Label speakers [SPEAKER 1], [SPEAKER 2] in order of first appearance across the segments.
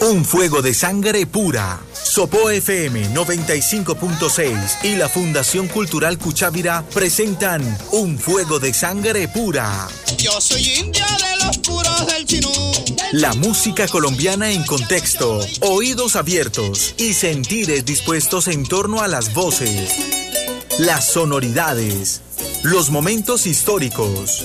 [SPEAKER 1] Un fuego de sangre pura. Sopo FM 95.6 y la Fundación Cultural Cuchávira presentan Un fuego de sangre pura.
[SPEAKER 2] Yo soy india de los puros del chinú.
[SPEAKER 1] La música colombiana en contexto, oídos abiertos y sentires dispuestos en torno a las voces, las sonoridades, los momentos históricos,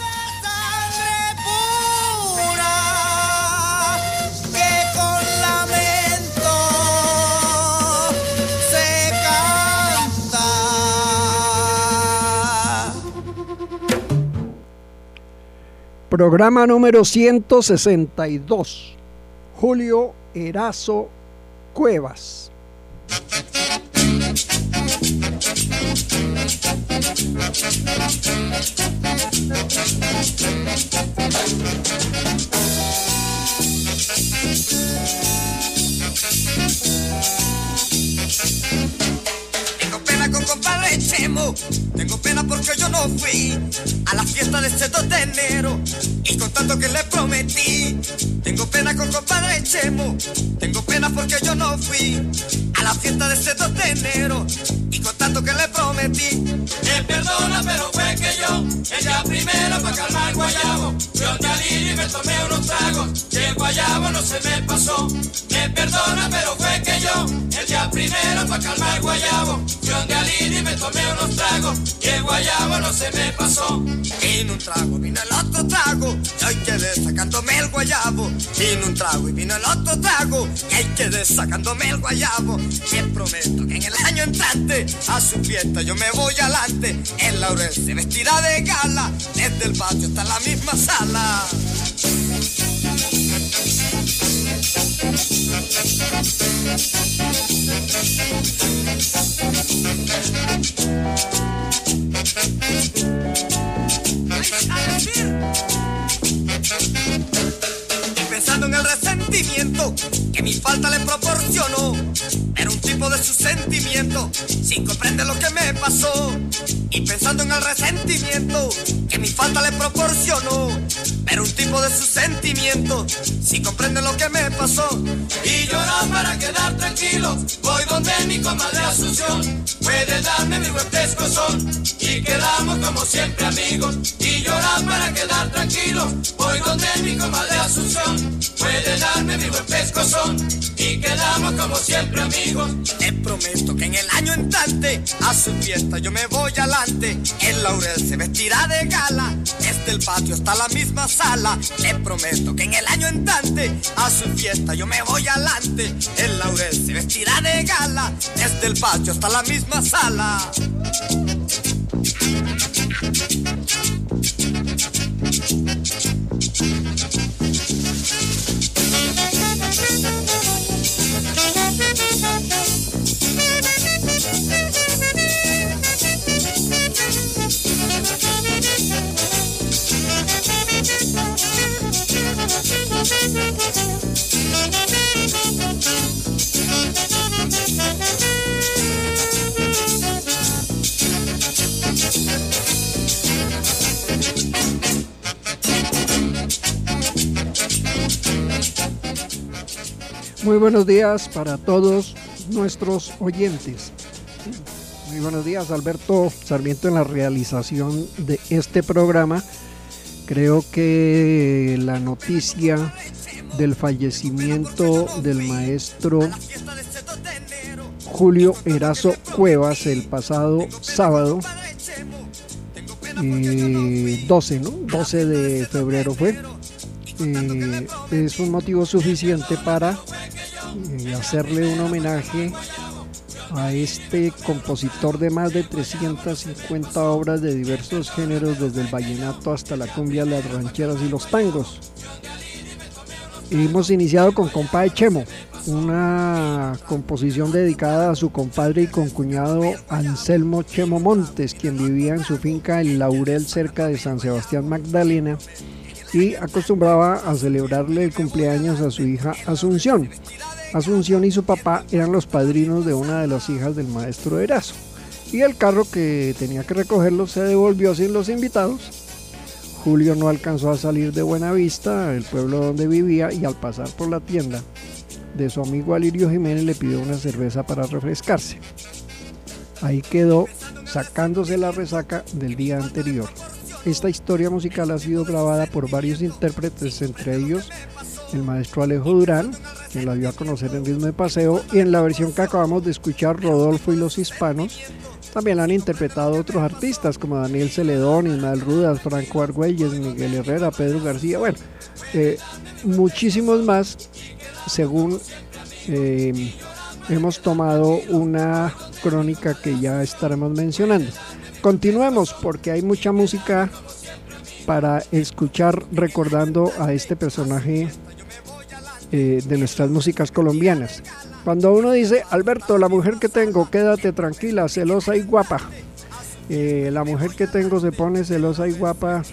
[SPEAKER 3] Programa número 162. Julio Erazo Cuevas.
[SPEAKER 2] Tengo pena porque yo no fui a la fiesta de este 2 de enero y con tanto que le prometí. Tengo pena con compadre Chemo, tengo pena porque yo no fui a la fiesta de este 2 de enero y con tanto que le prometí. Me perdona, pero fue que yo, ella primero para calmar el guayabo, te alivio y me tomé unos tragos, y el guayabo no se me pasó. Me perdona, pero fue el día primero para calmar el guayabo, yo alivio y me tomé unos tragos, y el guayabo no se me pasó. Vino un trago, vino el otro trago, y hoy quedé sacándome el guayabo. Vino un trago y vino el otro trago, y ahí quedé sacándome el guayabo. Me prometo que en el año entrante a su fiesta yo me voy adelante. El laurel se vestirá de gala, desde el patio hasta la misma sala. Y pensando en el que mi falta le proporcionó. Era un tipo de su sentimiento, sin comprender lo que me pasó. Y pensando en el resentimiento que mi falta le proporcionó. Era un tipo de su sentimiento, sin comprender lo que me pasó. Y llorar para quedar tranquilo, voy donde mi comadre Asunción. Puede darme mi buen pescozón y quedamos como siempre amigos. Y llorar para quedar tranquilo, voy donde mi comadre Asunción. Puede darme mi buen pescozón y quedamos como siempre amigos. Te prometo que en el año entrante a su fiesta yo me voy adelante. El laurel se vestirá de gala, desde el patio hasta la misma sala. Te prometo que en el año entrante a su fiesta yo me voy adelante. El laurel se vestirá de gala, desde el patio hasta la misma sala.
[SPEAKER 3] Muy buenos días para todos nuestros oyentes. Muy buenos días, Alberto Sarmiento, en la realización de este programa. Creo que la noticia del fallecimiento del maestro Julio Erazo Cuevas el pasado sábado, eh, 12, ¿no? 12 de febrero fue. eh, es un motivo suficiente para eh, hacerle un homenaje a este compositor de más de 350 obras de diversos géneros, desde el vallenato hasta la cumbia, las rancheras y los tangos. hemos iniciado con Compa de Chemo, una composición dedicada a su compadre y concuñado Anselmo Chemo Montes, quien vivía en su finca El Laurel cerca de San Sebastián Magdalena y acostumbraba a celebrarle el cumpleaños a su hija Asunción. Asunción y su papá eran los padrinos de una de las hijas del maestro Erazo. Y el carro que tenía que recogerlo se devolvió sin los invitados. Julio no alcanzó a salir de Buena Vista, el pueblo donde vivía, y al pasar por la tienda de su amigo Alirio Jiménez le pidió una cerveza para refrescarse. Ahí quedó sacándose la resaca del día anterior. Esta historia musical ha sido grabada por varios intérpretes, entre ellos el maestro Alejo Durán, quien la dio a conocer en ritmo de paseo, y en la versión que acabamos de escuchar, Rodolfo y los hispanos, también han interpretado otros artistas como Daniel Celedón, Ismael Rudas, Franco Argüelles, Miguel Herrera, Pedro García, bueno, eh, muchísimos más, según eh, hemos tomado una crónica que ya estaremos mencionando. Continuemos porque hay mucha música para escuchar recordando a este personaje eh, de nuestras músicas colombianas. Cuando uno dice, Alberto, la mujer que tengo, quédate tranquila, celosa y guapa. Eh, la mujer que tengo se pone celosa y guapa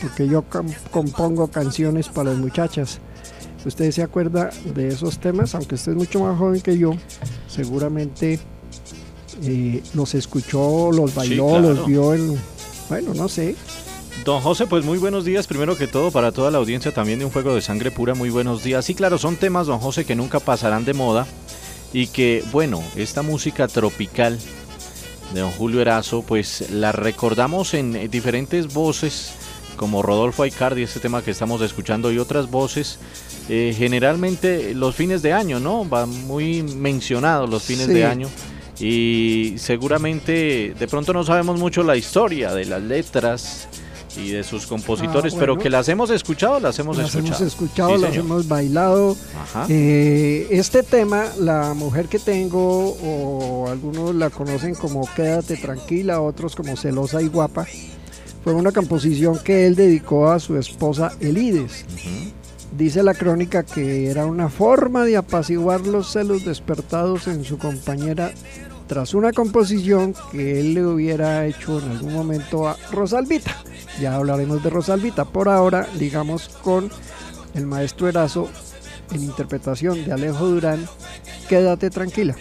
[SPEAKER 3] porque yo compongo canciones para las muchachas. Si usted se acuerda de esos temas, aunque usted es mucho más joven que yo, seguramente eh, los escuchó, los bailó, los vio en... Bueno, no sé,
[SPEAKER 4] Don José, pues muy buenos días, primero que todo para toda la audiencia también de un juego de sangre pura, muy buenos días. Sí, claro, son temas, don José, que nunca pasarán de moda y que, bueno, esta música tropical de don Julio Erazo, pues la recordamos en diferentes voces, como Rodolfo Aicardi, este tema que estamos escuchando, y otras voces, eh, generalmente los fines de año, ¿no? Va muy mencionados los fines de año y seguramente de pronto no sabemos mucho la historia de las letras y de sus compositores, ah, pero que las hemos escuchado, las hemos
[SPEAKER 3] las
[SPEAKER 4] escuchado.
[SPEAKER 3] Hemos escuchado, las hemos bailado. Eh, este tema, La mujer que tengo, o algunos la conocen como Quédate tranquila, otros como Celosa y guapa, fue una composición que él dedicó a su esposa Elides. Dice la crónica que era una forma de apaciguar los celos despertados en su compañera tras una composición que él le hubiera hecho en algún momento a Rosalvita. Ya hablaremos de Rosalvita. Por ahora, digamos con el maestro Erazo en interpretación de Alejo Durán, Quédate tranquila.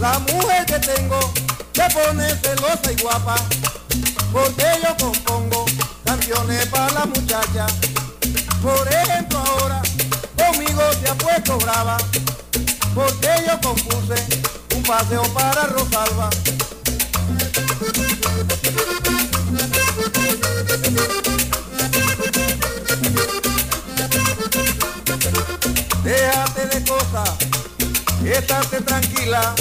[SPEAKER 5] La mujer que tengo se pone celosa y guapa, porque yo compongo canciones para la muchacha. Por ejemplo ahora conmigo se ha puesto brava, porque yo compuse un paseo para Rosalba. Déjate de cosas, estate tranquila,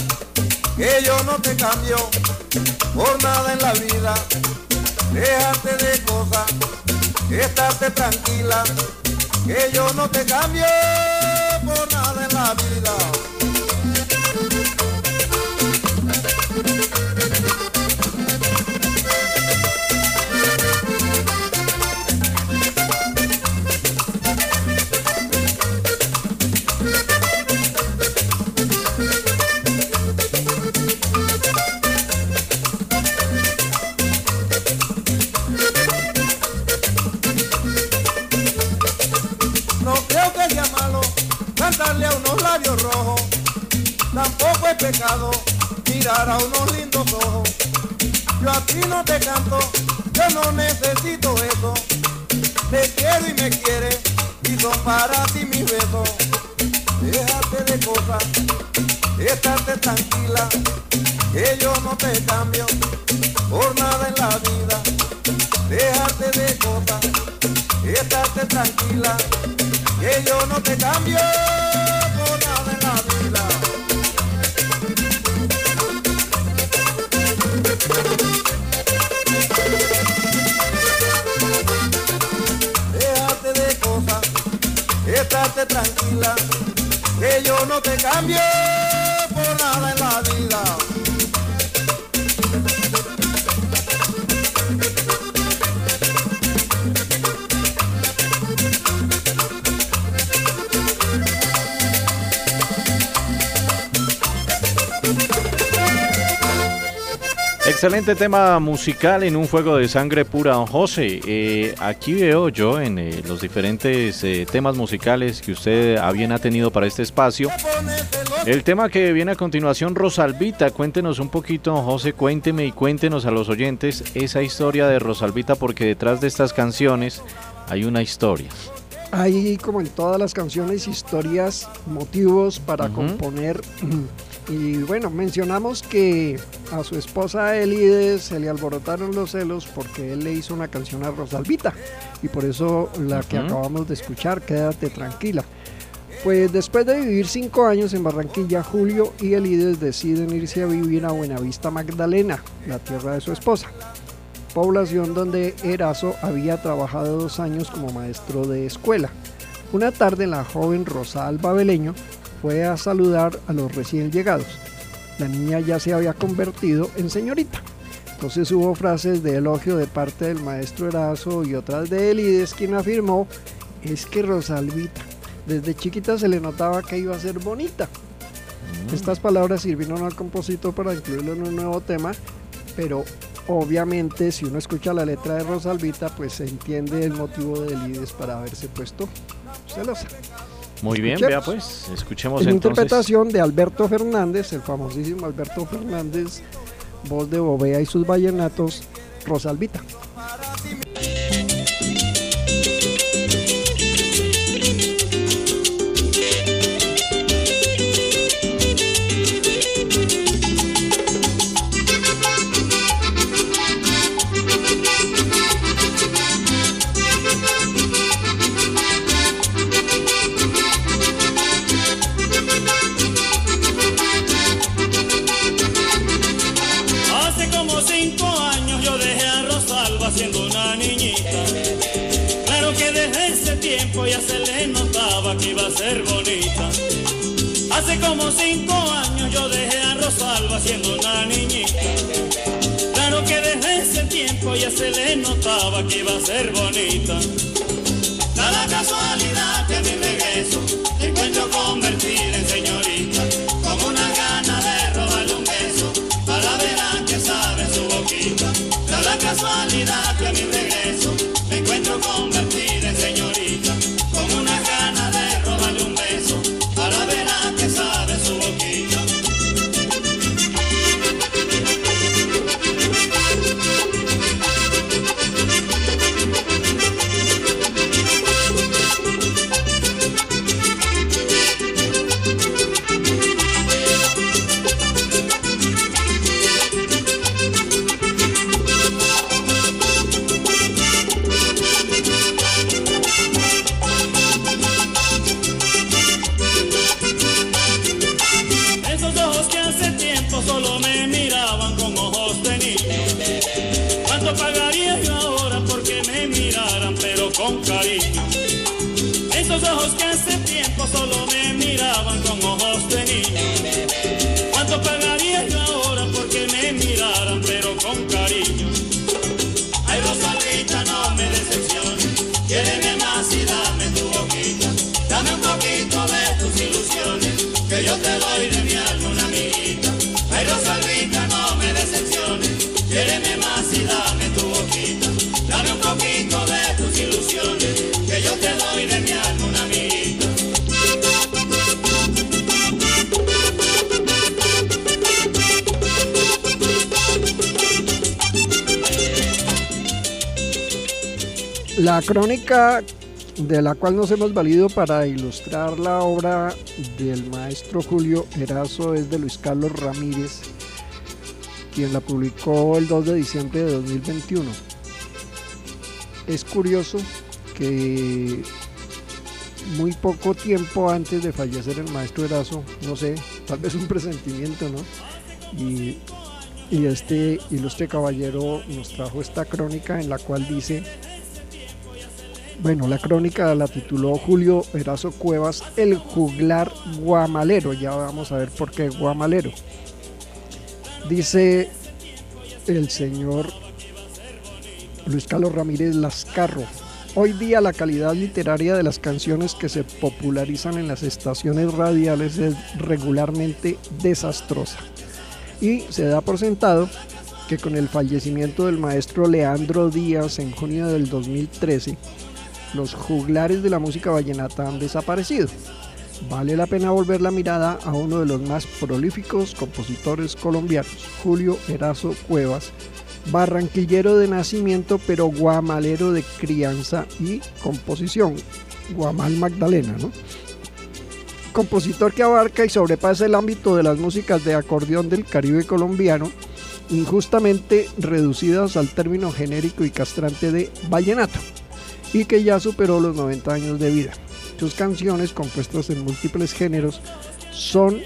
[SPEAKER 5] que yo no te cambio por nada en la vida. Déjate de cosas, estate tranquila que yo no te cambio por nada en la vida. Tampoco es pecado mirar a unos lindos ojos. Yo a ti no te canto, yo no necesito eso. Te quiero y me quieres y son para ti mis besos. Déjate de cosas, estate tranquila, que yo no te cambio por nada en la vida. Déjate de cosas, estate tranquila, que yo no te cambio. Déjate de cosas, estate tranquila, que yo no te cambio por nada en la vida.
[SPEAKER 4] Excelente tema musical en un fuego de sangre pura, don José. Eh, aquí veo yo en eh, los diferentes eh, temas musicales que usted a bien ha tenido para este espacio. El tema que viene a continuación, Rosalvita. Cuéntenos un poquito, don José, cuénteme y cuéntenos a los oyentes esa historia de Rosalvita, porque detrás de estas canciones hay una historia.
[SPEAKER 3] Hay, como en todas las canciones, historias, motivos para componer y bueno, mencionamos que a su esposa Elides se le alborotaron los celos porque él le hizo una canción a Rosalvita y por eso la que acabamos de escuchar, Quédate tranquila. Pues después de vivir cinco años en Barranquilla, Julio y Elides deciden irse a vivir a Buenavista Magdalena, la tierra de su esposa, población donde Erazo había trabajado dos años como maestro de escuela. Una tarde la joven Rosa Alba Beleño fue a saludar a los recién llegados. La niña ya se había convertido en señorita. Entonces hubo frases de elogio de parte del maestro Erazo y otras de Elides, quien afirmó, es que Rosalvita, desde chiquita se le notaba que iba a ser bonita. Mm. Estas palabras sirvieron al compositor para incluirlo en un nuevo tema, pero obviamente si uno escucha la letra de Rosalvita, pues se entiende el motivo de Elides para haberse puesto celosa.
[SPEAKER 4] Muy bien, vea pues, escuchemos
[SPEAKER 3] en interpretación de Alberto Fernández, el famosísimo Alberto Fernández, voz de Bobea y sus vallenatos, Rosalvita.
[SPEAKER 6] Como cinco años yo dejé a Rosalba siendo una niñita. Claro que desde ese tiempo ya se le notaba que iba a ser bonita. Da la casualidad que a mi regreso me encuentro convertida en señorita. Como una gana de robarle un beso para ver a qué sabe su boquita. Da la casualidad que a mi regreso de
[SPEAKER 3] la cual nos hemos valido para ilustrar la obra del maestro Julio Erazo es de Luis Carlos Ramírez, quien la publicó el 2 de diciembre de 2021. Es curioso que muy poco tiempo antes de fallecer el maestro Erazo, no sé, tal vez un presentimiento, ¿no? Y, y este ilustre caballero nos trajo esta crónica en la cual dice bueno, la crónica la tituló Julio Erazo Cuevas, el juglar guamalero. Ya vamos a ver por qué guamalero. Dice el señor Luis Carlos Ramírez Lascarro. Hoy día la calidad literaria de las canciones que se popularizan en las estaciones radiales es regularmente desastrosa. Y se da por sentado que con el fallecimiento del maestro Leandro Díaz en junio del 2013, los juglares de la música vallenata han desaparecido. Vale la pena volver la mirada a uno de los más prolíficos compositores colombianos, Julio Erazo Cuevas, barranquillero de nacimiento pero guamalero de crianza y composición, Guamal Magdalena, ¿no? Compositor que abarca y sobrepasa el ámbito de las músicas de acordeón del Caribe colombiano, injustamente reducidas al término genérico y castrante de vallenato, y que ya superó los 90 años de vida. Sus canciones, compuestas en múltiples géneros, son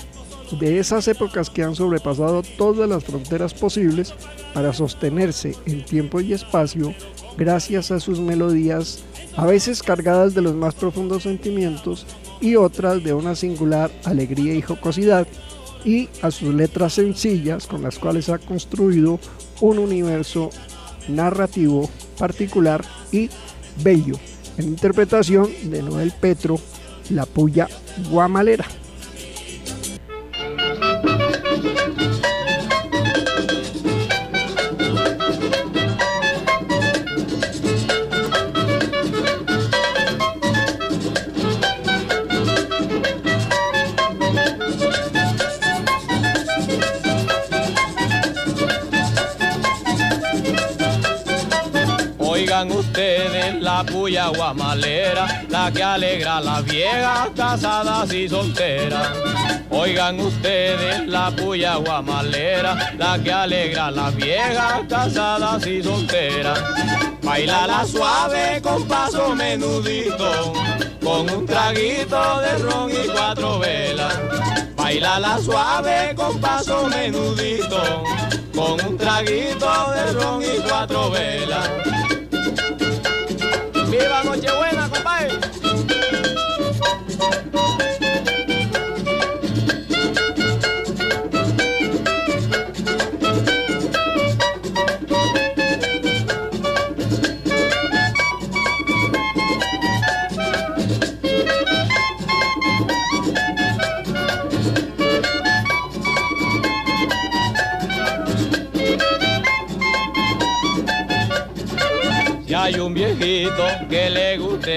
[SPEAKER 3] de esas épocas que han sobrepasado todas las fronteras posibles para sostenerse en tiempo y espacio gracias a sus melodías, a veces cargadas de los más profundos sentimientos y otras de una singular alegría y jocosidad, y a sus letras sencillas con las cuales ha construido un universo narrativo particular y bello en interpretación de Noel Petro, La Puya Guamalera.
[SPEAKER 7] La guamalera, la que alegra a las viejas casadas y solteras. Oigan ustedes la puya guamalera, la que alegra a las viejas casadas y solteras. Baila la suave con paso menudito, con un traguito de ron y cuatro velas. Baila la suave con paso menudito, con un traguito de ron y cuatro velas. ¡Viva Nochebuena, compadre!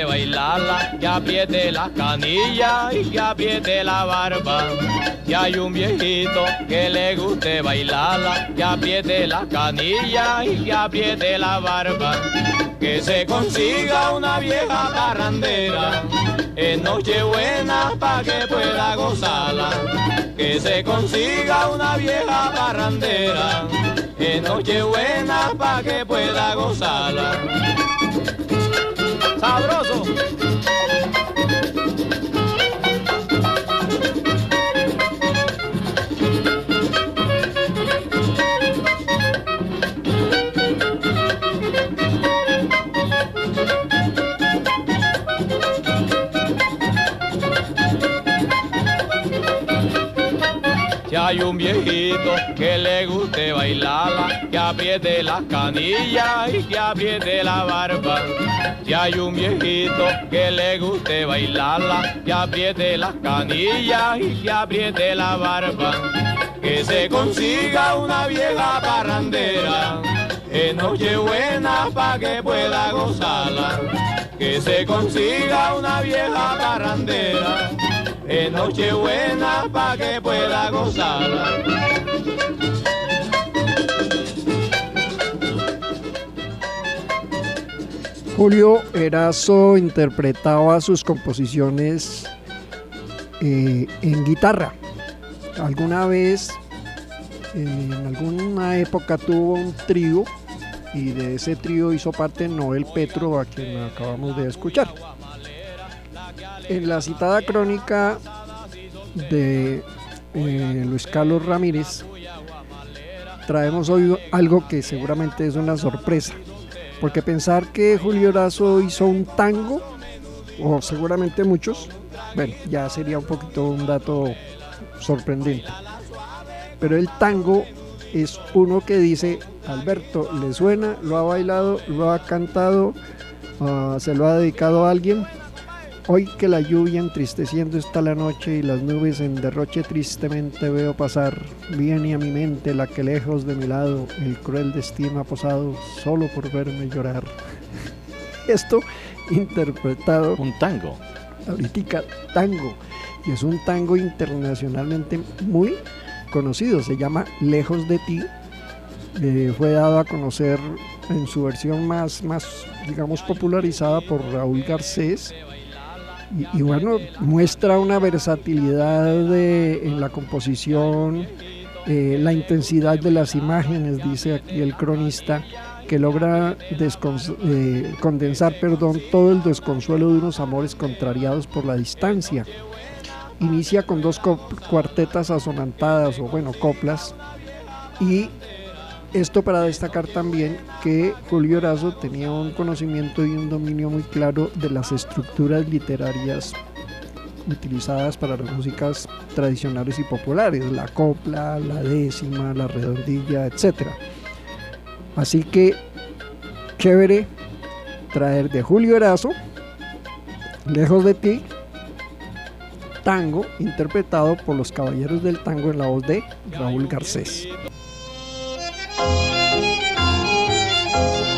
[SPEAKER 7] Bailarla, que apriete las canillas y que apriete la barba. Si hay un viejito que le guste bailarla, que apriete las canillas y que apriete la barba. Que se consiga una vieja parrandera en Nochebuena pa' que pueda gozarla. Que se consiga una vieja parrandera en Nochebuena pa' que pueda gozarla. thank you hay un viejito que le guste bailarla, que apriete las canillas y que apriete la barba. Si hay un viejito que le guste bailarla, que apriete las canillas y que apriete la barba. Que se consiga una vieja parrandera en Nochebuena pa' que pueda gozarla. Que se consiga una vieja parrandera en Nochebuena pa' que
[SPEAKER 3] Julio Erazo interpretaba sus composiciones eh, en guitarra. Alguna vez, eh, en alguna época tuvo un trío y de ese trío hizo parte Noel Petro, a quien acabamos de escuchar. En la citada crónica de eh, Luis Carlos Ramírez, traemos hoy algo que seguramente es una sorpresa. Porque pensar que Julio Erazo hizo un tango, o seguramente muchos, bueno, ya sería un poquito un dato sorprendente. Pero el tango es uno que dice, Alberto, le suena, lo ha bailado, lo ha cantado, uh, se lo ha dedicado a alguien. Hoy que la lluvia entristeciendo está la noche y las nubes en derroche tristemente veo pasar, viene a mi mente la que lejos de mi lado el cruel destino ha posado solo por verme llorar. Esto interpretado...
[SPEAKER 4] Un tango.
[SPEAKER 3] Ahorita tango. Y es un tango internacionalmente muy conocido. Se llama Lejos de ti. Eh, fue dado a conocer en su versión más, más, digamos, popularizada por Raúl Garcés y, bueno, muestra una versatilidad en la composición, eh, la intensidad de las imágenes, dice aquí el cronista, que logra eh, condensar perdón, todo el desconsuelo de unos amores contrariados por la distancia. Inicia con dos cuartetas asonantadas o bueno, coplas y esto para destacar también que Julio Horazo tenía un conocimiento y un dominio muy claro de las estructuras literarias utilizadas para las músicas tradicionales y populares, la copla, la décima, la redondilla, etc. Así que chévere traer de Julio Horazo, Lejos de ti, tango interpretado por los Caballeros del Tango en la voz de Raúl Garcés.
[SPEAKER 8] thank you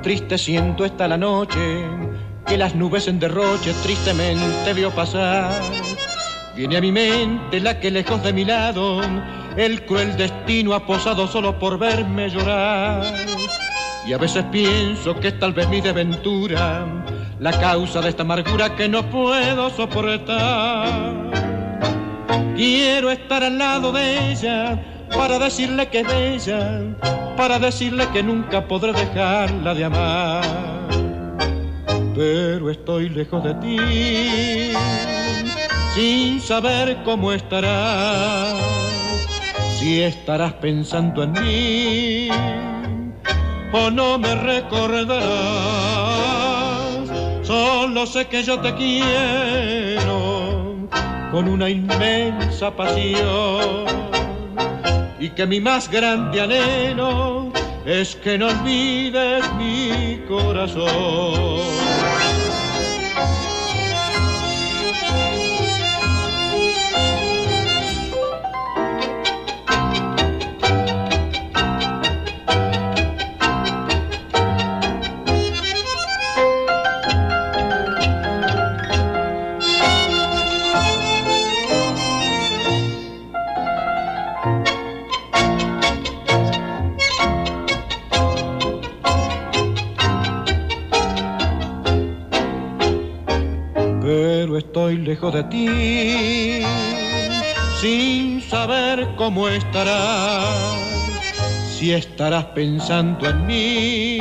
[SPEAKER 8] triste siento está la noche, que las nubes en derroche tristemente vio pasar. Viene a mi mente la que lejos de mi lado el cruel destino ha posado solo por verme llorar. Y a veces pienso que es tal vez mi desventura la causa de esta amargura que no puedo soportar. Quiero estar al lado de ella para decirle que es bella, para decirle que nunca podré dejarla de amar. Pero estoy lejos de ti, sin saber cómo estarás, si estarás pensando en mí o no me recordarás. Solo sé que yo te quiero con una inmensa pasión y que mi más grande anhelo es que no olvides mi corazón. De ti, sin saber cómo estarás, si estarás pensando en mí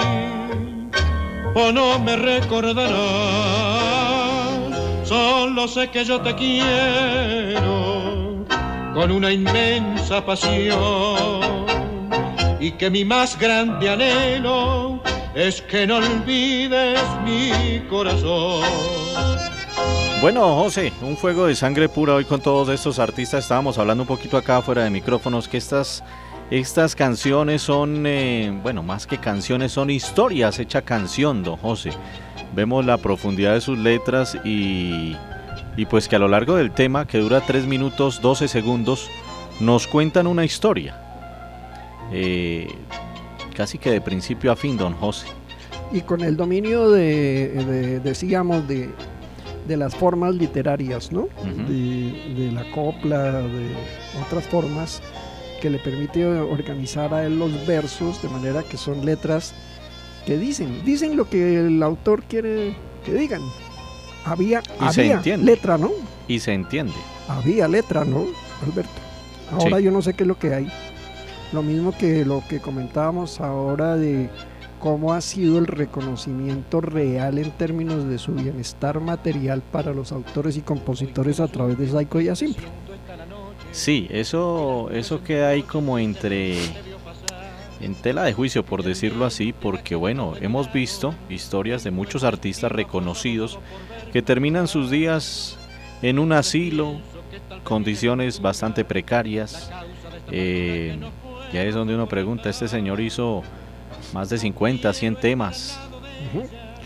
[SPEAKER 8] o no me recordarás. Solo sé que yo te quiero con una inmensa pasión y que mi más grande anhelo es que no olvides mi corazón.
[SPEAKER 4] Bueno, José, un fuego de sangre pura hoy con todos estos artistas. Estábamos hablando un poquito acá fuera de micrófonos que estas, estas canciones son, eh, bueno, más que canciones, son historias hecha canción, don José. Vemos la profundidad de sus letras y, y pues que a lo largo del tema, que dura 3 minutos 12 segundos, nos cuentan una historia. Eh, casi que de principio a fin, don José.
[SPEAKER 3] Y con el dominio de decíamos, de de las formas literarias, ¿no? de, de la copla, de otras formas que le permite organizar a él los versos de manera que son letras que dicen, dicen lo que el autor quiere que digan. Había, había letra, ¿no?
[SPEAKER 4] Y se entiende.
[SPEAKER 3] Había letra, ¿no, Alberto? Ahora yo no sé qué es lo que hay. Lo mismo que lo que comentábamos ahora de cómo ha sido el reconocimiento real en términos de su bienestar material para los autores y compositores a través de Saiko y Asimpro.
[SPEAKER 4] Sí, eso, eso queda ahí como entre en tela de juicio, por decirlo así, porque bueno, hemos visto historias de muchos artistas reconocidos que terminan sus días en un asilo, condiciones bastante precarias. Eh, ya es donde uno pregunta, este señor hizo más de 50, 100 temas.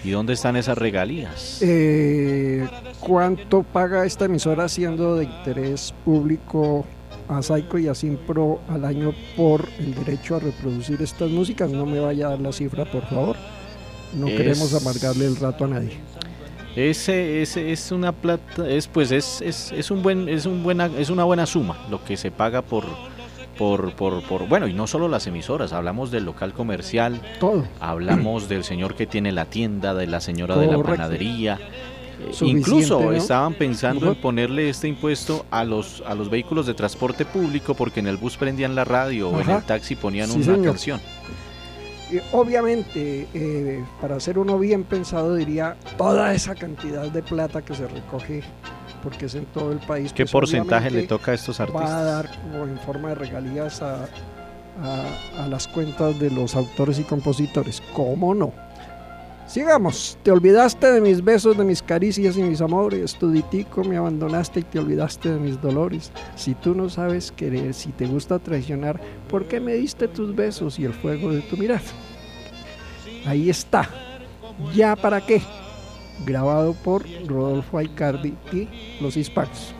[SPEAKER 4] ¿Y dónde están esas regalías?
[SPEAKER 3] Eh, ¿Cuánto paga esta emisora siendo de interés público a Saiko y a Simpro al año por el derecho a reproducir estas músicas? No me vaya a dar la cifra, por favor. No queremos amargarle el rato a nadie.
[SPEAKER 4] Ese, ese es una plata, es pues es, es, es un buen, es un buena, es una buena suma lo que se paga por por, por, por, bueno, y no solo las emisoras, hablamos del local comercial,
[SPEAKER 3] todo.
[SPEAKER 4] Hablamos del señor que tiene la tienda, de la señora de la panadería. Eh, incluso estaban pensando en ponerle este impuesto a los a los vehículos de transporte público porque en el bus prendían la radio o en el taxi ponían una canción.
[SPEAKER 3] obviamente, eh, para ser uno bien pensado, diría toda esa cantidad de plata que se recoge porque es en todo el país.
[SPEAKER 4] ¿Qué pues, porcentaje le toca a estos artistas?
[SPEAKER 3] Va a dar en forma de regalías a, a, las cuentas de los autores y compositores. ¿Cómo no? Sigamos. Te olvidaste de mis besos, de mis caricias y mis amores. Tuditico me abandonaste y te olvidaste de mis dolores. Si tú no sabes querer, si te gusta traicionar, ¿por qué me diste tus besos y el fuego de tu mirada? Ahí está. ¿Ya para qué? Grabado por Rodolfo Aicardi y los hispanos.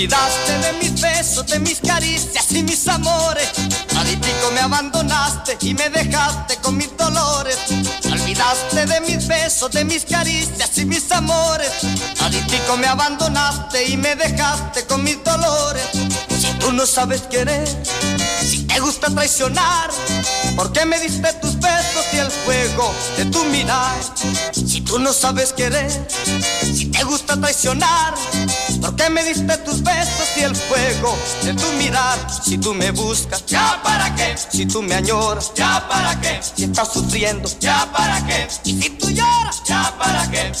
[SPEAKER 2] Olvidaste de mis besos, de mis caricias y mis amores. Aditico me abandonaste y me dejaste con mis dolores. Te olvidaste de mis besos, de mis caricias y mis amores. Aditico me abandonaste y me dejaste con mis dolores. Si tú no sabes querer, si te gusta traicionar, ¿por qué me diste tus besos y el fuego de tu mirar? Si tú no sabes querer, si te gusta traicionar, ¿por qué me diste tus besos y el fuego de tu mirar? Si tú me buscas, ¿ya para qué? Si tú me añoras, ¿ya para qué? Si estás sufriendo, ¿ya para qué? Y si tú lloras, ¿ya para qué?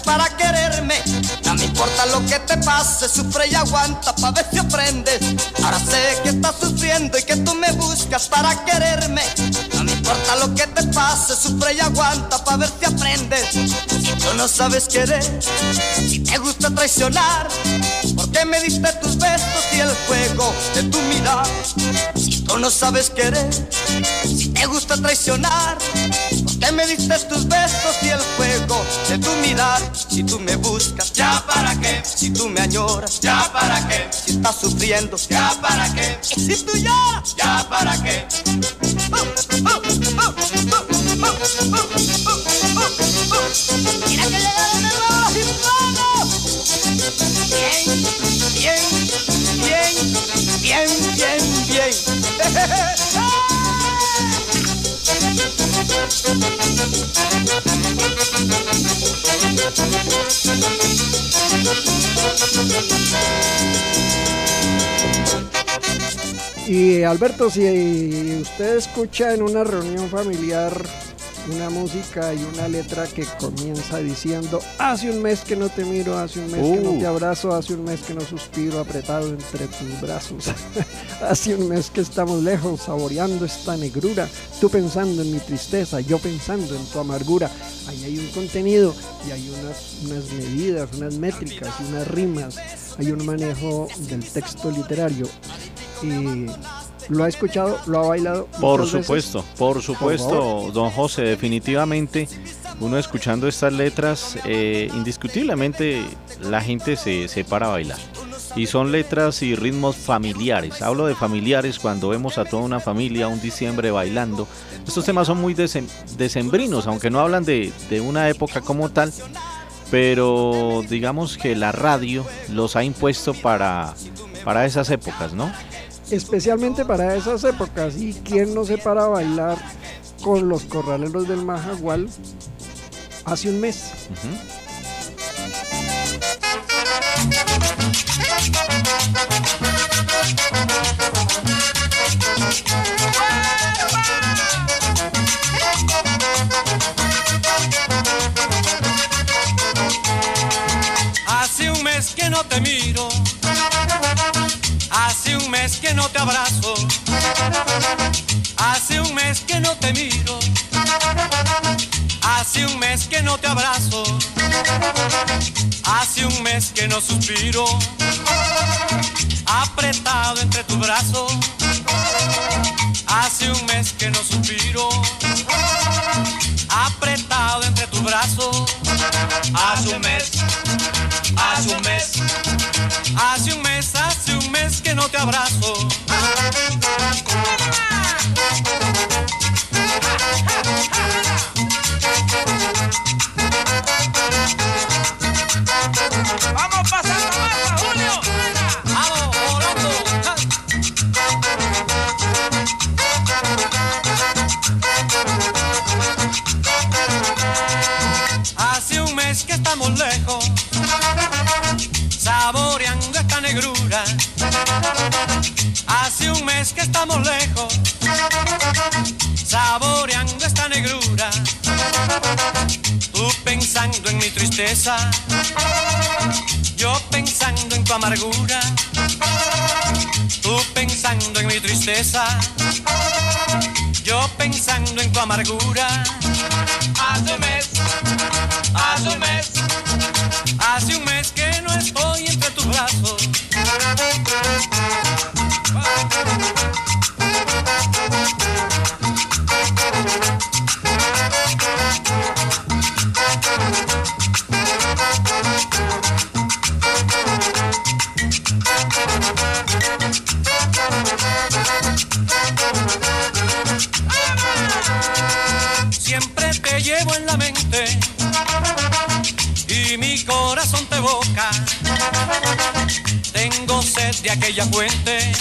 [SPEAKER 2] Para quererme. No me importa lo que te pase, sufre y aguanta pa' ver si aprendes. Ahora sé que estás sufriendo y que tú me buscas para quererme. No me importa lo que te pase, sufre y aguanta pa' ver si aprendes. Si tú no sabes querer, si te gusta traicionar, ¿por qué me diste tus besos y el fuego de tu mirada? Si tú no sabes querer, si te gusta traicionar, ¿por qué me diste tus besos y el fuego de tu mirar. Si tú me buscas, ya para qué. Si tú me añoras, ya para qué. Si estás sufriendo, ya para qué. Y si tú lloras, ya para qué. Mira que Bien, bien, bien, bien, bien, bien.
[SPEAKER 3] Y Alberto, si usted escucha en una reunión familiar una música y una letra que comienza diciendo, hace un mes que no te miro, hace un mes que no te uh. abrazo, hace un mes que no suspiro apretado entre tus brazos, hace un mes que estamos lejos saboreando esta negrura, tú pensando en mi tristeza, yo pensando en tu amargura. Ahí hay un contenido y hay unas, unas medidas, unas métricas y unas rimas, hay un manejo del texto literario. Y ¿Lo ha escuchado? ¿Lo ha bailado?
[SPEAKER 4] Por supuesto, por supuesto, don José, definitivamente uno escuchando estas letras, eh, indiscutiblemente la gente se, se para a bailar. Y son letras y ritmos familiares. Hablo de familiares cuando vemos a toda una familia un diciembre bailando. Estos temas son muy decembrinos, aunque no hablan de, de una época como tal, pero digamos que la radio los ha impuesto para, para esas épocas, ¿no?
[SPEAKER 3] Especialmente para esas épocas. ¿Y quién no se para a bailar con los corraleros del Majagual hace un mes?
[SPEAKER 9] Hace un mes que no te miro que no te abrazo, hace un mes que no te miro, hace un mes que no te abrazo, hace un mes que no suspiro, apretado entre tu brazo, hace un mes que no suspiro, no te abrazo. Yo pensando en tu amargura. Hace un mes, hace un mes, hace un mes que no estoy entre tus brazos. Aquella fuente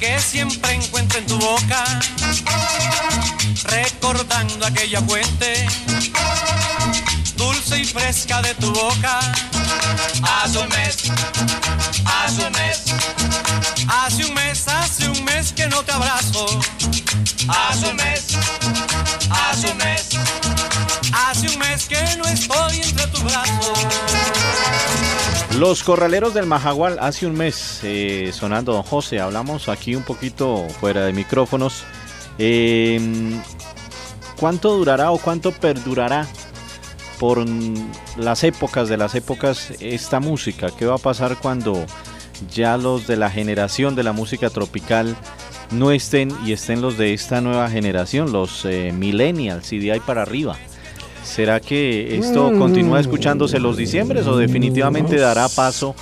[SPEAKER 9] que siempre encuentro en tu boca, recordando aquella fuente
[SPEAKER 4] Los corraleros del Majagual, hace un mes eh, sonando Don José, hablamos aquí un poquito fuera de micrófonos. Em, ¿Cuánto durará o cuánto perdurará por las épocas de las épocas esta música? ¿Qué va a pasar cuando ya los de la generación de la música tropical no estén y estén los de esta nueva generación, los eh, millennials y de ahí para arriba? ¿Será que esto mm. continúa escuchándose los diciembres o definitivamente dará paso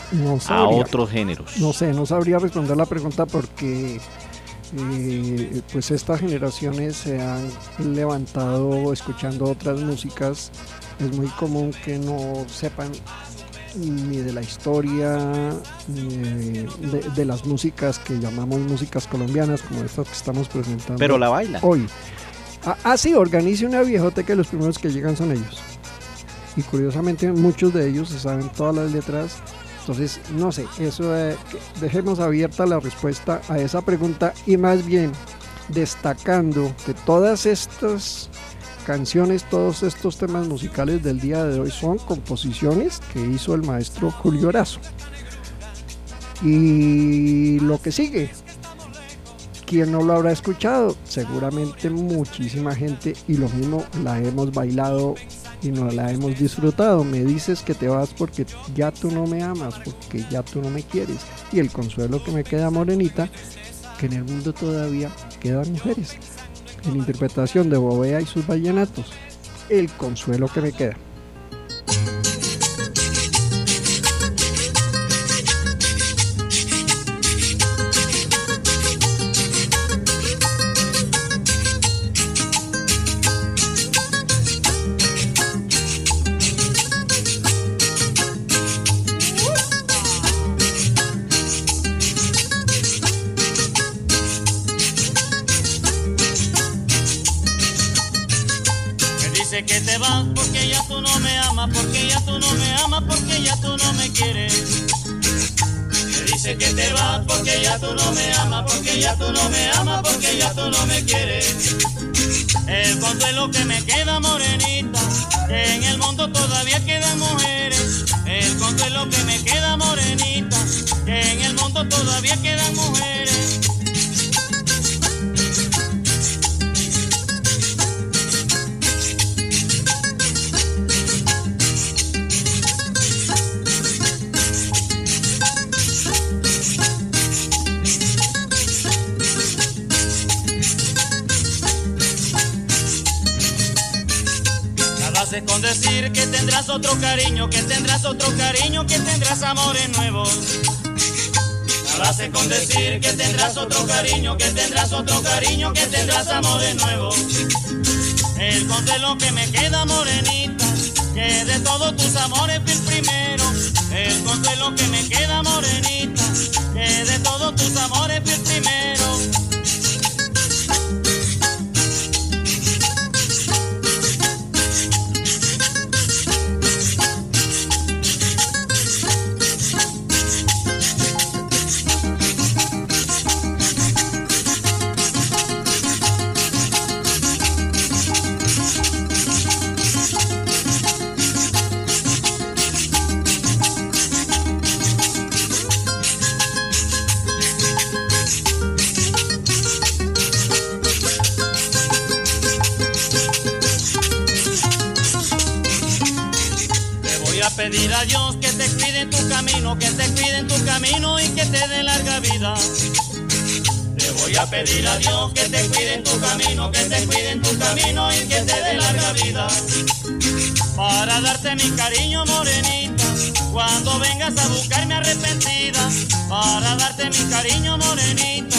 [SPEAKER 4] a otros géneros?
[SPEAKER 3] No sé, no sabría responder la pregunta porque eh, pues estas generaciones se han levantado escuchando otras músicas. Es muy común que no sepan ni de la historia, ni de, las músicas que llamamos músicas colombianas, como estas que estamos presentando.
[SPEAKER 4] Pero la baila.
[SPEAKER 3] Hoy. Ah, ah, sí, organice una viejoteca que los primeros que llegan son ellos. Y curiosamente muchos de ellos se saben todas las letras Entonces, no sé, eso eh, dejemos abierta la respuesta a esa pregunta y más bien destacando que todas estas canciones, todos estos temas musicales del día de hoy son composiciones que hizo el maestro Julio Erazo. Y lo que sigue, ¿quién no lo habrá escuchado? Seguramente muchísima gente y lo mismo la hemos bailado y no la hemos disfrutado. Me dices que te vas porque ya tú no me amas, porque ya tú no me quieres. Y el consuelo que me queda, morenita, que en el mundo todavía quedan mujeres. En interpretación de Bobea y sus vallenatos. El consuelo que me queda.
[SPEAKER 6] Tú no me amas, porque ya tú no me amas, porque ya tú no me quieres. El que me queda morenita, que en el mundo todavía quedan mujeres. El consuelo que me queda morenita, que en el mundo todavía quedan mujeres. Tendrás otro cariño, que tendrás otro cariño, que tendrás amores nuevos. Nada con decir que tendrás otro cariño, que tendrás otro cariño, que tendrás amores nuevos. El consuelo que me queda morenita, que de todos tus amores fui el primero. El consuelo que me queda morenita, que de todos tus amores fui el primero. Vida. Te voy a pedir a Dios que te cuide en tu camino, que te cuide en tu camino y que te dé larga vida. Para darte mi cariño morenita, cuando vengas a buscarme arrepentida. Para darte mi cariño morenita,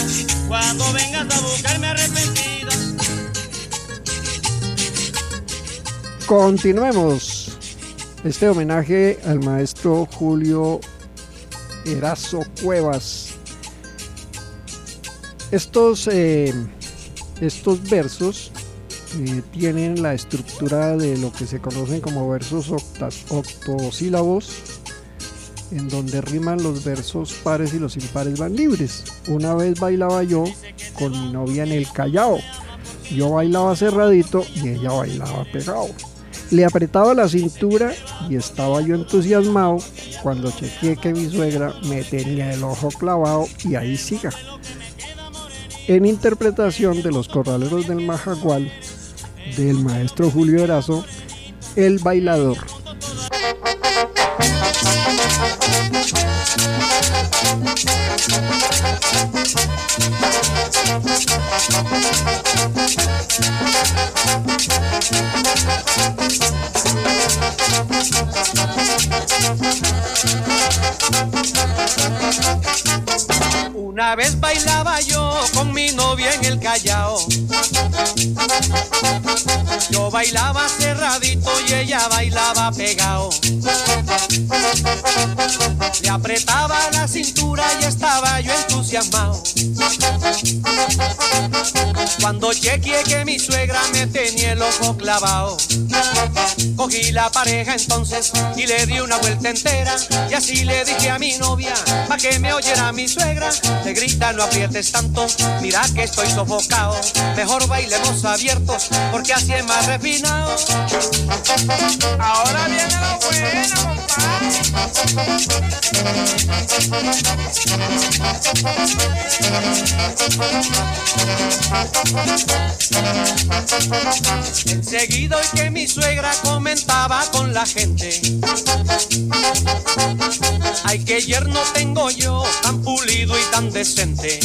[SPEAKER 6] cuando vengas a buscarme arrepentida.
[SPEAKER 3] Continuemos este homenaje al maestro Julio Erazo Cuevas. Estos, eh, estos versos eh, tienen la estructura de lo que se conocen como versos octosílabos, en donde riman los versos pares y los impares van libres. Una vez bailaba yo con mi novia en el Callao. Yo bailaba cerradito y ella bailaba pegado. Le apretaba la cintura y estaba yo entusiasmado cuando chequeé que mi suegra me tenía el ojo clavado y ahí siga. En interpretación de los corraleros del Majagual del maestro Julio Erazo, El Bailador.
[SPEAKER 9] Una vez bailaba yo con mi novia en el Callao. Yo bailaba cerradito y ella bailaba pegado. Le apretaba la cintura y estaba yo entusiasmado. Cuando chequeé que mi suegra me tenía el ojo clavado. Cogí la pareja entonces y le di una vuelta entera. Y así le dije a mi novia, pa' que me oyera mi suegra. Le grita, no aprietes tanto, mira que estoy sofocado. Mejor bailemos abiertos, porque así es más refinado. Ahora viene lo bueno, Enseguida y que mi suegra comentaba con la gente. Ay, que yerno tengo yo, tan pulido y tan decente.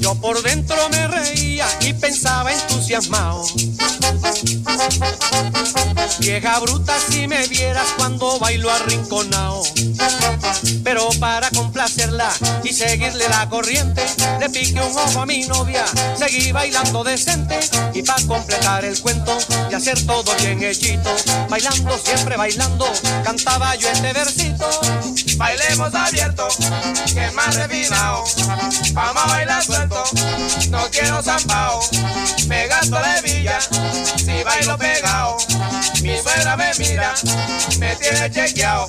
[SPEAKER 9] Yo por dentro me reía y pensaba entusiasmado. Vieja bruta si me vieras cuando bailo arrinconao. Pero para complacerla y seguirle la corriente, le piqué un ojo a mi novia, seguí bailando decente y para completar el cuento y hacer todo bien hechito, bailando siempre bailando, cantaba yo este versito. Bailemos abierto, que más refinado, vamos a bailar suelto, no quiero zampao, me gasto la hebilla, si bailo pegado, mi suegra me mira, me tiene chequeado.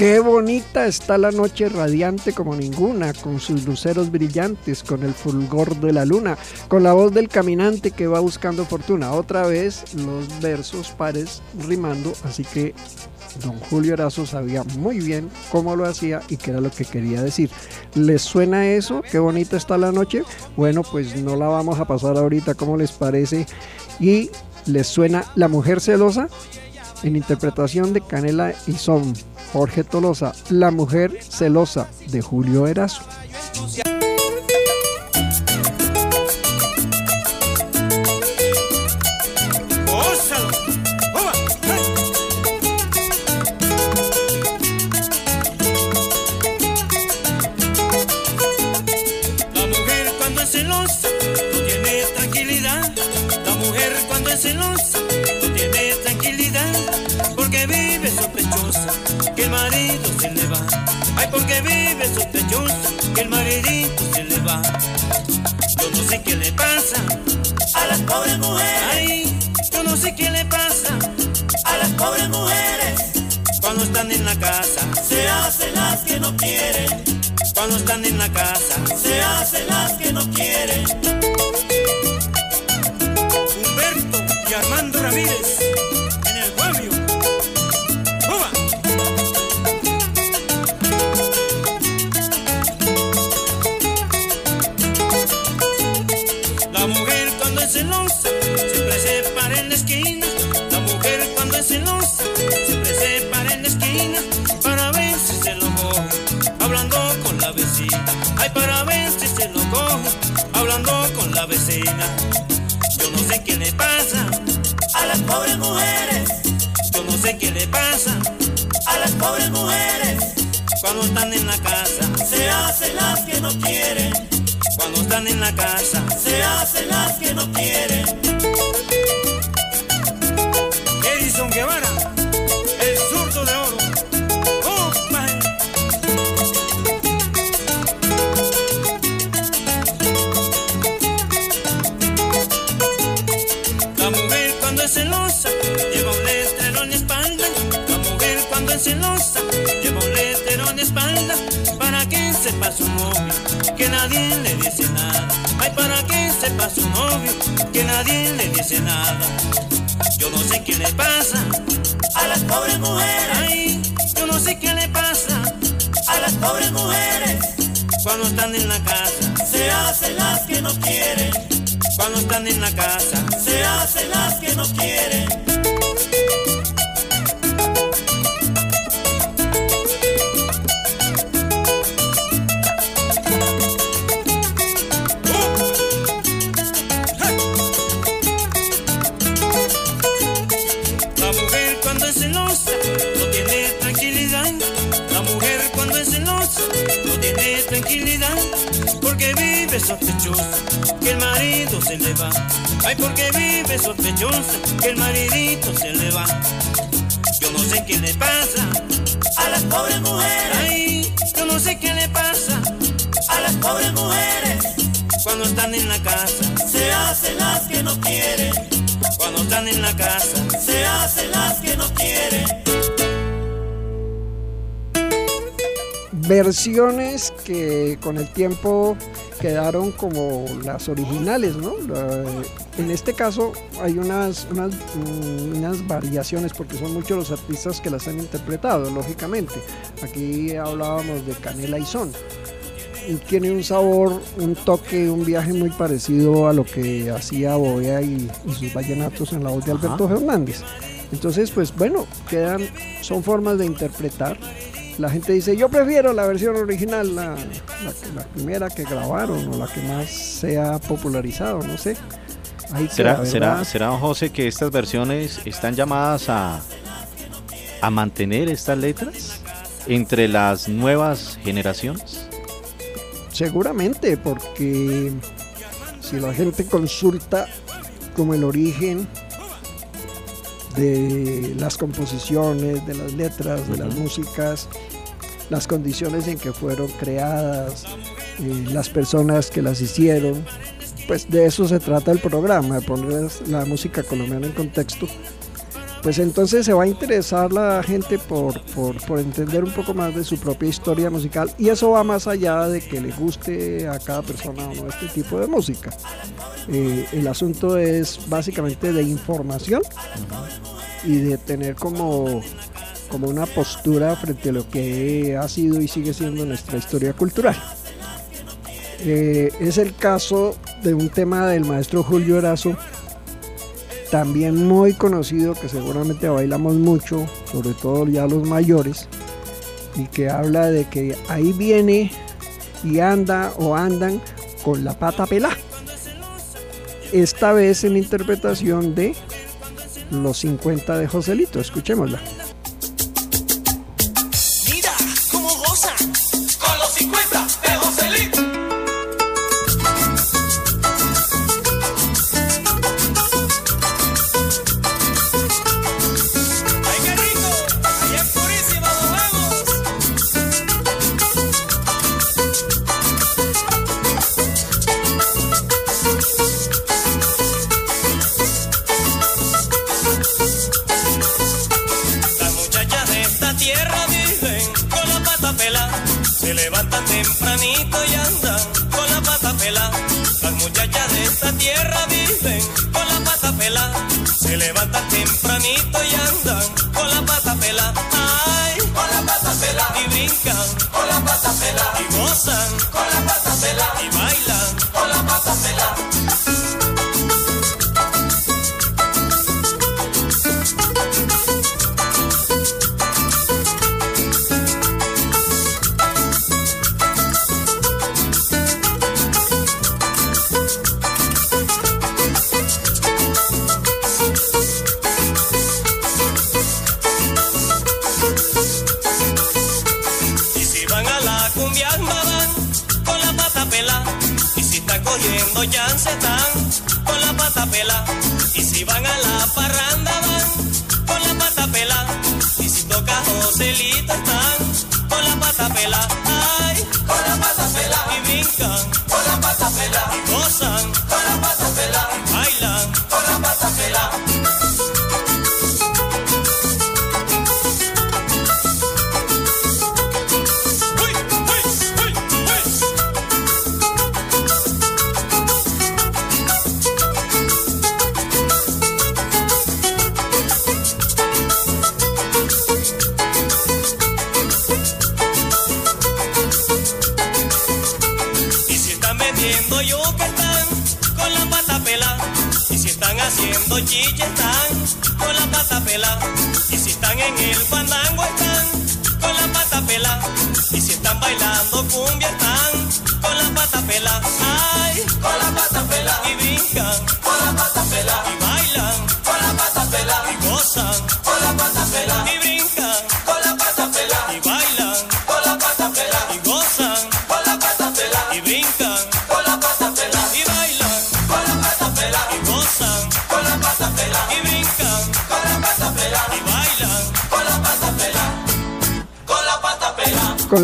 [SPEAKER 3] Qué bonita está la noche radiante como ninguna, con sus luceros brillantes, con el fulgor de la luna, con la voz del caminante que va buscando fortuna. Otra vez los versos pares rimando, así que don Julio Erazo sabía muy bien cómo lo hacía y qué era lo que quería decir. ¿Les suena eso? ¿Qué bonita está la noche? Bueno, pues no la vamos a pasar ahorita, ¿cómo les parece? Y les suena La Mujer Celosa en interpretación de Canela y Son. Jorge Tolosa, La Mujer Celosa de Julio Erazo.
[SPEAKER 10] Sospechosa que el maridito se le va. Yo no sé qué le pasa a las pobres mujeres. Ay, yo no sé qué le pasa a las pobres mujeres. Cuando están en la casa, se hacen las que no quieren. Cuando están en la casa, se hacen las que no quieren. Pobres mujeres. Cuando están en la casa, se hacen las que no quieren. Cuando están en la casa, se hacen las que no quieren. Nadie le dice nada. Ay, para que sepa su novio que nadie le dice nada. Yo no sé qué le pasa a las pobres mujeres. Yo no sé qué le pasa a las pobres mujeres. cuando están en la casa, se hacen las que no quieren. Cuando están en la casa, se hacen las que no quieren. Que el marido se le va. Ay, porque vive sospechosa que el maridito se le va. Yo no sé qué le pasa a las pobres mujeres. Ay, yo no sé qué le pasa a las pobres mujeres. Cuando están en la casa, se hacen las que no quieren. Cuando están en la casa, se hacen las que no quieren.
[SPEAKER 3] Versiones que con el tiempo quedaron como las originales, ¿no? La- en este caso hay unas, unas, mm, unas variaciones porque son muchos los artistas que las han interpretado, lógicamente. Aquí hablábamos de Canela y Son. Y tiene un sabor, un toque, un viaje muy parecido a lo que hacía Bobea y, y sus vallenatos en la voz de
[SPEAKER 4] Ajá.
[SPEAKER 3] Alberto Fernández. Entonces, pues bueno, quedan, son formas de interpretar. La gente dice, yo prefiero la versión original, la, la- la primera que grabaron o la que más se ha popularizado, no sé. Ahí
[SPEAKER 4] ¿Será, será, será, José, que estas versiones están llamadas a, a mantener estas letras entre las nuevas generaciones?
[SPEAKER 3] Seguramente, porque si la gente consulta como el origen de las composiciones, de las letras, de las músicas, las condiciones en que fueron creadas, eh, las personas que las hicieron, pues de eso se trata el programa, de poner la música colombiana en contexto. Pues entonces se va a interesar la gente por, por, entender un poco más de su propia historia musical y eso va más allá de que le guste a cada persona o no este tipo de música. Eh, el asunto es básicamente de información y de tener como, como una postura frente a lo que ha sido y sigue siendo nuestra historia cultural. Eh, es el caso de un tema del maestro Julio Erazo, también muy conocido que seguramente bailamos mucho, sobre todo ya los mayores, y que habla de que ahí viene y anda o andan con la pata pelá. Esta vez en interpretación de los 50 de Joselito, escuchémosla.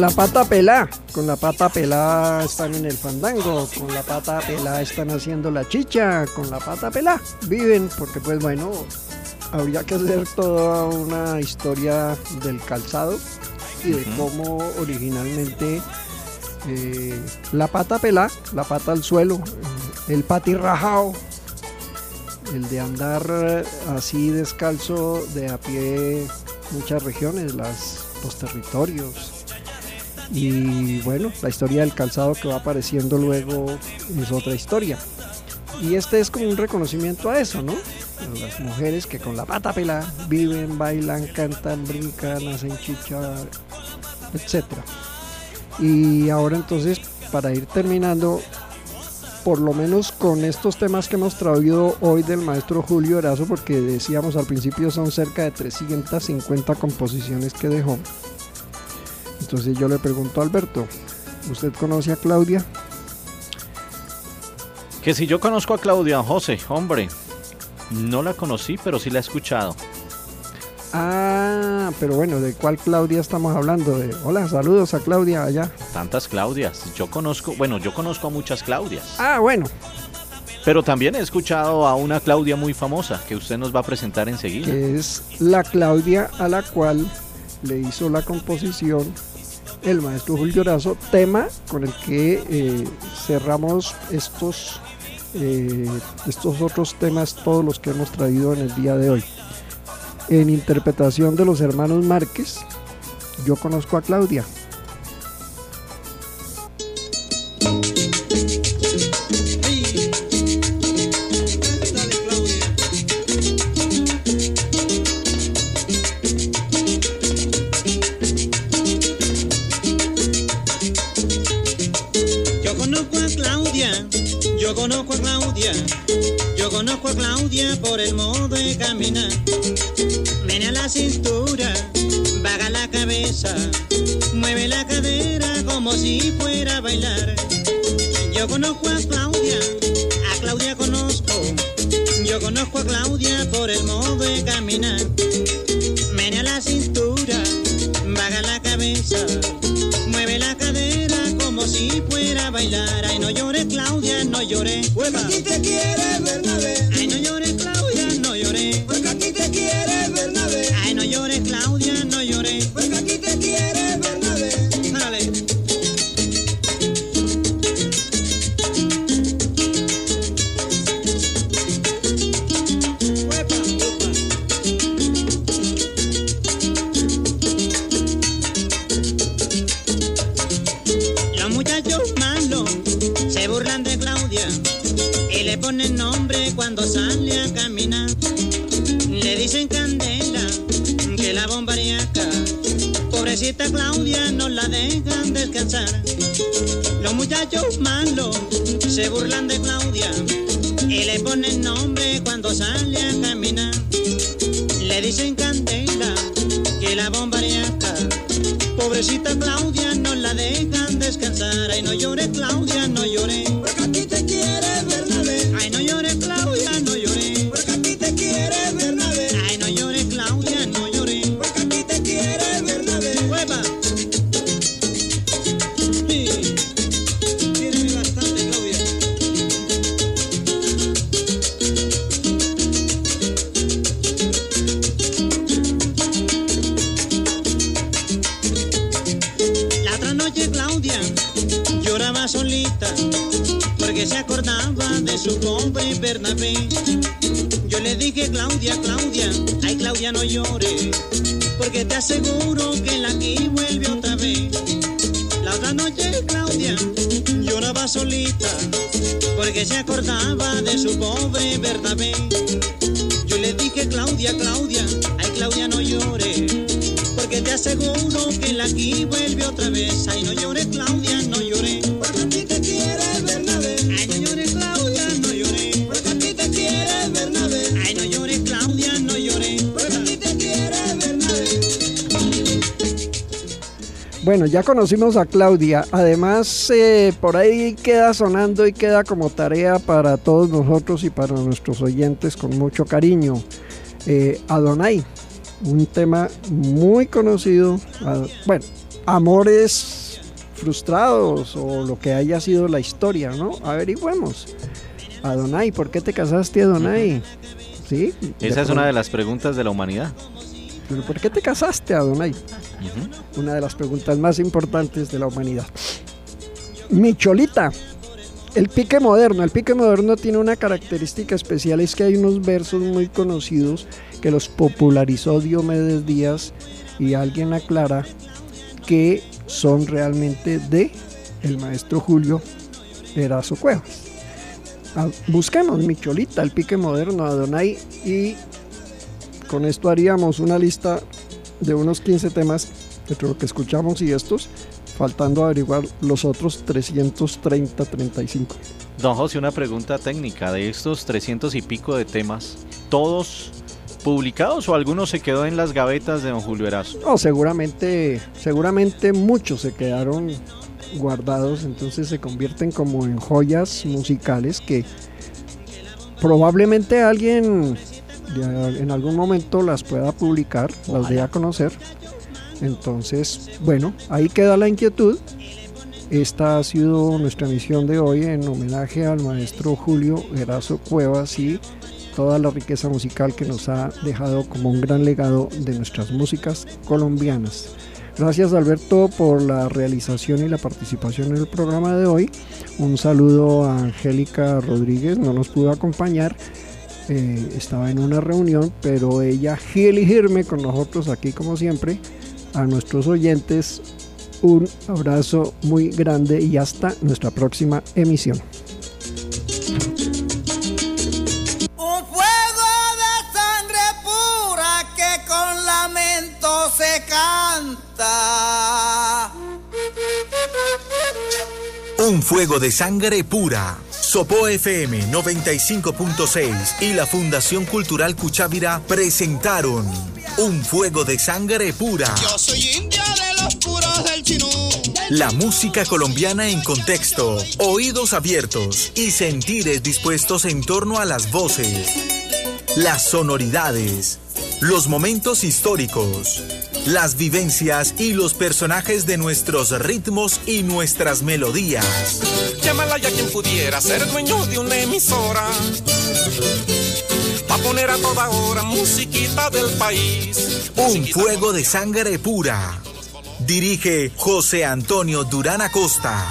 [SPEAKER 11] La pata
[SPEAKER 3] pelá, con la pata pelá están en el fandango, con la pata pelá están haciendo la chicha, con la pata pelá viven, porque pues bueno, habría que hacer toda una historia del calzado y de cómo originalmente eh, la pata pelá, la pata al suelo, el pati rajao, el de andar así descalzo de a pie muchas regiones, las, los territorios. Y bueno, la historia del calzado que va apareciendo luego es otra historia. Y este es como un reconocimiento a eso, ¿no? Las mujeres que con la pata pelada viven, bailan, cantan, brincan, hacen chicha, etc. Y ahora entonces, para ir terminando, por lo menos con estos temas que hemos traído hoy del maestro Julio Erazo, porque decíamos al principio son cerca de 350 composiciones que dejó. Entonces yo le pregunto a Alberto, ¿usted conoce a Claudia?
[SPEAKER 4] Que si yo conozco a Claudia José, hombre, no la conocí, pero sí la he escuchado.
[SPEAKER 3] Ah, pero bueno, ¿de cuál Claudia estamos hablando? De, hola, saludos a Claudia allá.
[SPEAKER 4] Tantas Claudias. Yo conozco, bueno, yo conozco a muchas Claudias.
[SPEAKER 3] Ah, bueno,
[SPEAKER 4] Pero también he escuchado a una Claudia muy famosa que usted nos va a presentar enseguida.
[SPEAKER 3] que es la Claudia a la cual le hizo la composición el maestro Julio Erazo, tema con el que eh, cerramos estos, eh, estos otros temas, todos los que hemos traído en el día de hoy. En interpretación de los hermanos Márquez, yo conozco a Claudia.
[SPEAKER 12] Conozco a Claudia, yo conozco a Claudia por el modo de caminar. Menea la cintura, vaga la cabeza, mueve la cadera como si fuera a bailar. Yo conozco a Claudia, a Claudia conozco, yo conozco a Claudia por el modo de caminar. Menea la cintura, vaga la cabeza, mueve la cadera si fuera a bailar. Ay, no llores, Claudia, no llores. Porque a ti te quiere Bernabé. Ay, no llores, Claudia, no llores. Porque a ti te quiere Bernabé. Ay, no llores, Los muchachos malos se burlan de Claudia y le ponen nombre cuando sale a caminar. Le dicen candela, que la bombariaca. Pobrecita Claudia, no la dejan descansar. Porque te aseguro que la aquí vuelve otra vez. La otra noche Claudia lloraba solita porque se acordaba de su pobre Bernabé. Yo le dije, Claudia, Claudia, ay Claudia no llore, porque te aseguro que la aquí vuelve otra vez. Ay no llores Claudia, no llore,
[SPEAKER 3] Bueno, ya conocimos a Claudia. Además, eh, por ahí queda sonando y queda como tarea para todos nosotros y para nuestros oyentes con mucho cariño. Eh, Adonai, un tema muy conocido. Bueno, amores frustrados o lo que haya sido la historia, ¿no? Averigüemos. Adonai, ¿por qué te casaste, Adonai? ¿Sí?
[SPEAKER 4] Esa es una de las preguntas de la humanidad.
[SPEAKER 3] ¿Pero por qué te casaste, Adonai? Una de las preguntas más importantes de la humanidad. Micholita, el pique moderno. El pique moderno tiene una característica especial, es que hay unos versos muy conocidos que los popularizó Diomedes Díaz y alguien aclara que son realmente de el maestro Julio Erazo Cuevas. Ah, Busquemos Micholita, el pique moderno, Adonai y con esto haríamos una lista de unos 15 temas entre lo que escuchamos y estos, faltando averiguar los otros 330, 35.
[SPEAKER 4] Don José, una pregunta técnica. De estos 300 y pico de temas, ¿todos publicados o algunos se quedó en las gavetas de don Julio Erazo?
[SPEAKER 3] No, seguramente, seguramente muchos se quedaron guardados, entonces se convierten como en joyas musicales que probablemente alguien en algún momento las pueda publicar, las dé a conocer. Entonces, bueno, ahí queda la inquietud. Esta ha sido nuestra misión de hoy en homenaje al maestro Julio Erazo Cuevas y toda la riqueza musical que nos ha dejado como un gran legado de nuestras músicas colombianas. Gracias Alberto por la realización y la participación en el programa de hoy. Un saludo a Angélica Rodríguez, no nos pudo acompañar, eh, estaba en una reunión, pero ella elegirme con nosotros aquí como siempre. A nuestros oyentes un abrazo muy grande y hasta nuestra próxima emisión.
[SPEAKER 2] Un fuego de sangre pura que con lamento se canta.
[SPEAKER 1] Un fuego de sangre pura. Sopo FM 95.6 y la Fundación Cultural Cuchávira presentaron Un fuego de sangre pura.
[SPEAKER 2] Yo soy india de los puros del chinú.
[SPEAKER 1] La música colombiana en contexto, oídos abiertos y sentires dispuestos en torno a las voces, las sonoridades, los momentos históricos, las vivencias y los personajes de nuestros ritmos y nuestras melodías.
[SPEAKER 13] Llámala ya quien pudiera ser dueño de una emisora. Pa' poner a toda hora musiquita del país.
[SPEAKER 1] Un fuego de sangre pura. Dirige José Antonio Durán Acosta.